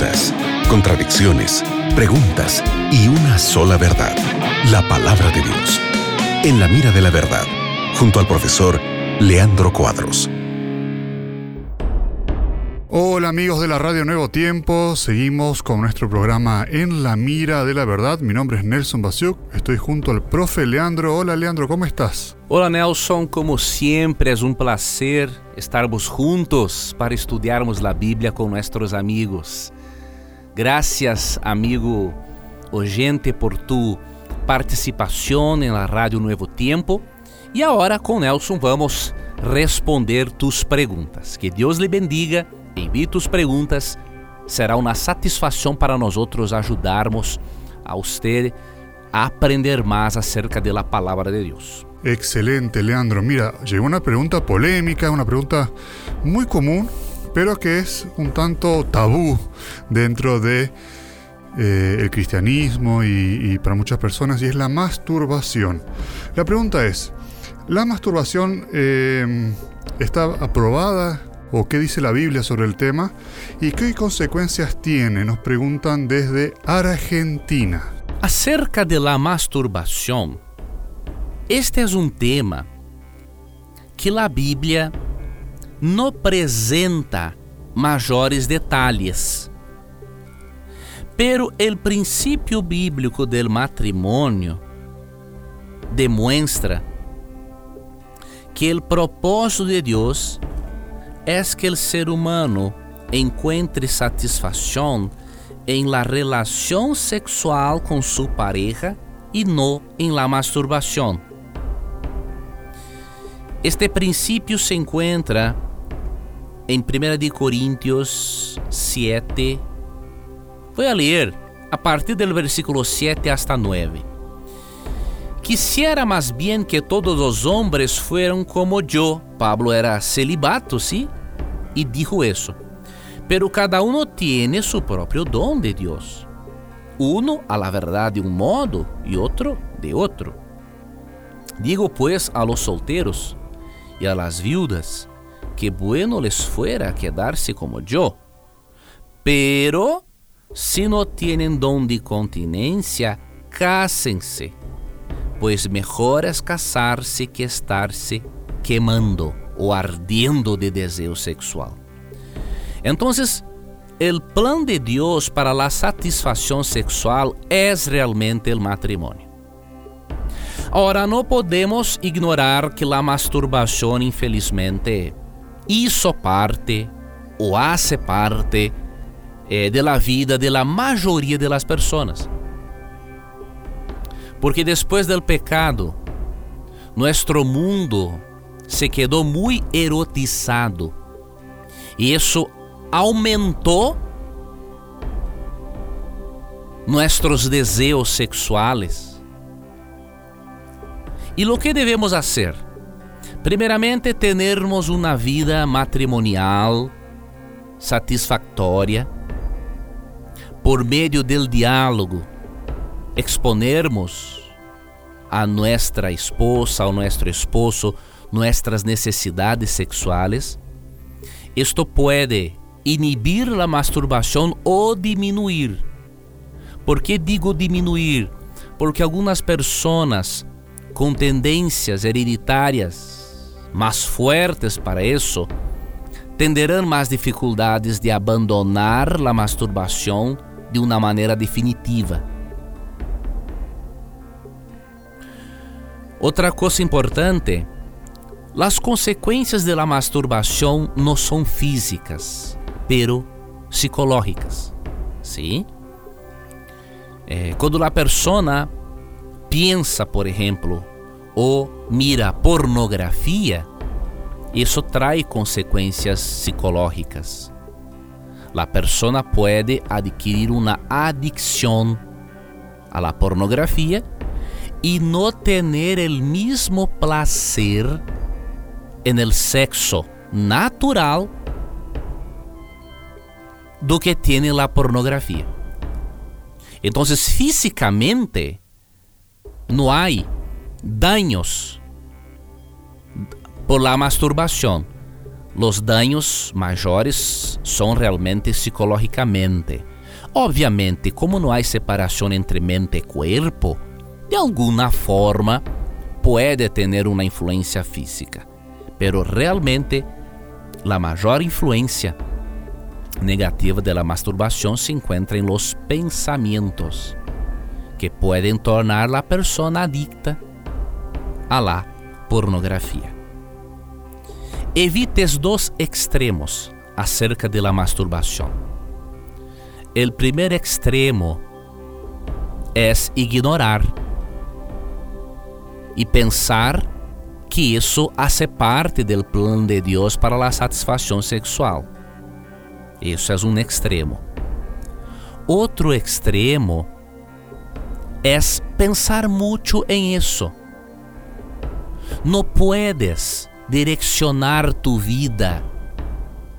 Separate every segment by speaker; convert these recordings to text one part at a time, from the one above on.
Speaker 1: dudas, contradicciones, preguntas y una sola verdad, la palabra de Dios. En la mira de la verdad, junto al profesor Leandro Cuadros.
Speaker 2: Hola amigos de la Radio Nuevo Tiempo, seguimos con nuestro programa En la Mira de la Verdad. Mi nombre es Nelson Basiuk, estoy junto al profe Leandro. Hola Leandro, ¿cómo estás?
Speaker 3: Hola Nelson, como siempre es un placer estarmos juntos para estudiarmos la Biblia con nuestros amigos. Gracias amigo oyente por tu participación en la Radio Nuevo Tiempo. Y ahora con Nelson vamos responder tus preguntas. Que Dios le bendiga Envie tus perguntas, será uma satisfação para nós outros ajudarmos a você a aprender mais acerca da palavra de Deus.
Speaker 2: Excelente, Leandro. Mira, llegó una pregunta polémica, una pregunta muy común, pero que es un tanto tabú dentro de eh, el cristianismo y, para muchas personas, y es la masturbación. La pregunta es, ¿la masturbación eh, está aprobada o qué dice la Biblia sobre el tema y qué consecuencias tiene, nos preguntan desde Argentina.
Speaker 3: Acerca de la masturbação, este é um tema que a Bíblia não apresenta maiores detalhes. Pero el princípio bíblico del matrimônio demonstra que o propósito de Deus es que el ser humano encuentre satisfacción en la relación sexual con su pareja y no en la masturbación. Este principio se encuentra en 1 Corintios 7. Voy a leer a partir del versículo 7 hasta 9. Quisiera más bien que todos los hombres fueran como yo. Pablo era celibato, ¿sí? Y dijo eso. Pero cada uno tiene su propio don de Dios. Uno a la verdad de un modo y otro de otro. Digo pues a los solteros y a las viudas que bueno les fuera quedarse como yo. Pero si no tienen don de continencia, cásense pois melhor é casar-se que estar-se queimando ou ardendo de desejo sexual. Então, o plano de Deus para a satisfação sexual é realmente o matrimônio. Agora, não podemos ignorar que a masturbação, infelizmente, hizo parte ou hace parte eh, de la vida de la mayoría de las personas. Porque depois do pecado, nosso mundo se quedou muito erotizado. E isso aumentou nossos desejos sexuais. E o que devemos fazer? Primeiramente, termos uma vida matrimonial satisfatória por meio do diálogo exponermos a nuestra esposa o nuestro esposo nuestras necesidades sexuales, esto puede inhibir la masturbación o disminuir. ¿Por qué digo disminuir? Porque algunas personas con tendencias hereditarias más fuertes para eso tenderán más dificultades de abandonar la masturbación de una manera definitiva. Outra coisa importante, as consequências da masturbação não são físicas, pero psicológicas. ¿sí? Eh, quando a pessoa pensa, por exemplo, ou mira pornografia, isso traz consequências psicológicas. A pessoa pode adquirir uma adicção à pornografia y no tener el mismo placer en el sexo natural do que tiene la pornografía. Entonces, físicamente, no hay daños por la masturbación. Los daños maiores são realmente psicológicamente. Obviamente, como não há separação entre mente e corpo, de alguma forma pode ter uma influência física, pero realmente a maior influência negativa da masturbação se encontra em los pensamentos, que podem tornar a pessoa adicta a la pornografia. Evites dos extremos acerca de la masturbação. El primer extremo es ignorar e pensar que isso hace parte del plan de Deus para la satisfação sexual. Isso é um extremo. Outro extremo é pensar muito em isso. Não puedes direcionar tu vida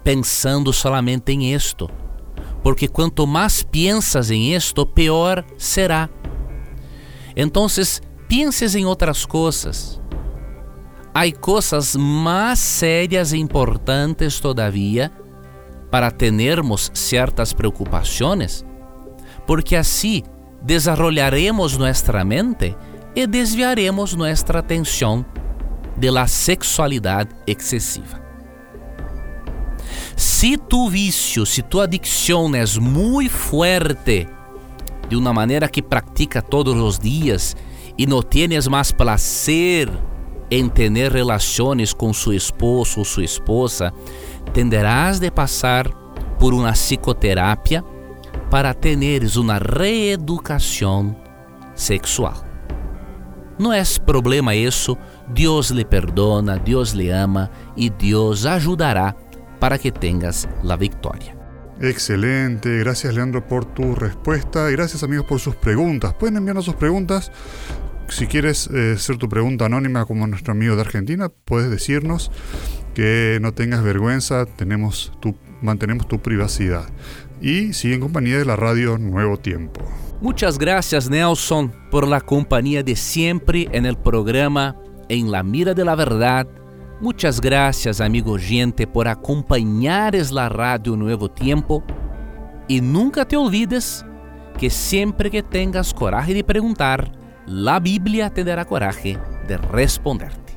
Speaker 3: pensando solamente em isto, porque quanto mais piensas em isto, pior será. Então, pienses em outras coisas. Há coisas mais sérias e importantes todavia para termos certas preocupações, porque assim desarrollaremos nossa mente e desviaremos nossa atenção de la sexualidade excessiva. Se tu vício, se tu adicção é muito forte, de uma maneira que pratica todos os dias e não tienes mais prazer em ter relações com seu esposo ou sua esposa, tenderás de passar por uma psicoterapia para teneres uma reeducação sexual. Não é problema isso, Deus lhe perdona, Deus lhe ama e Deus ajudará para que tengas la victoria.
Speaker 2: Excelente, gracias Leandro por tu respuesta y gracias amigos por sus preguntas. Pueden enviarnos sus preguntas. Si quieres eh, hacer tu pregunta anónima como nuestro amigo de Argentina, puedes decirnos que no tengas vergüenza, tenemos tu, mantenemos tu privacidad. Y sigue en compañía de la radio Nuevo Tiempo.
Speaker 3: Muchas gracias Nelson por la compañía de siempre en el programa En la Mira de la Verdad. Muchas gracias amigo gente por acompañares la radio Nuevo Tiempo. Y nunca te olvides que siempre que tengas coraje de preguntar, la Biblia te dará coraje de responderte.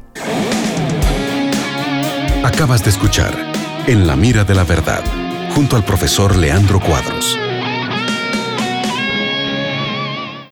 Speaker 1: Acabas de escuchar En la Mira de la Verdad, junto al profesor Leandro Cuadros.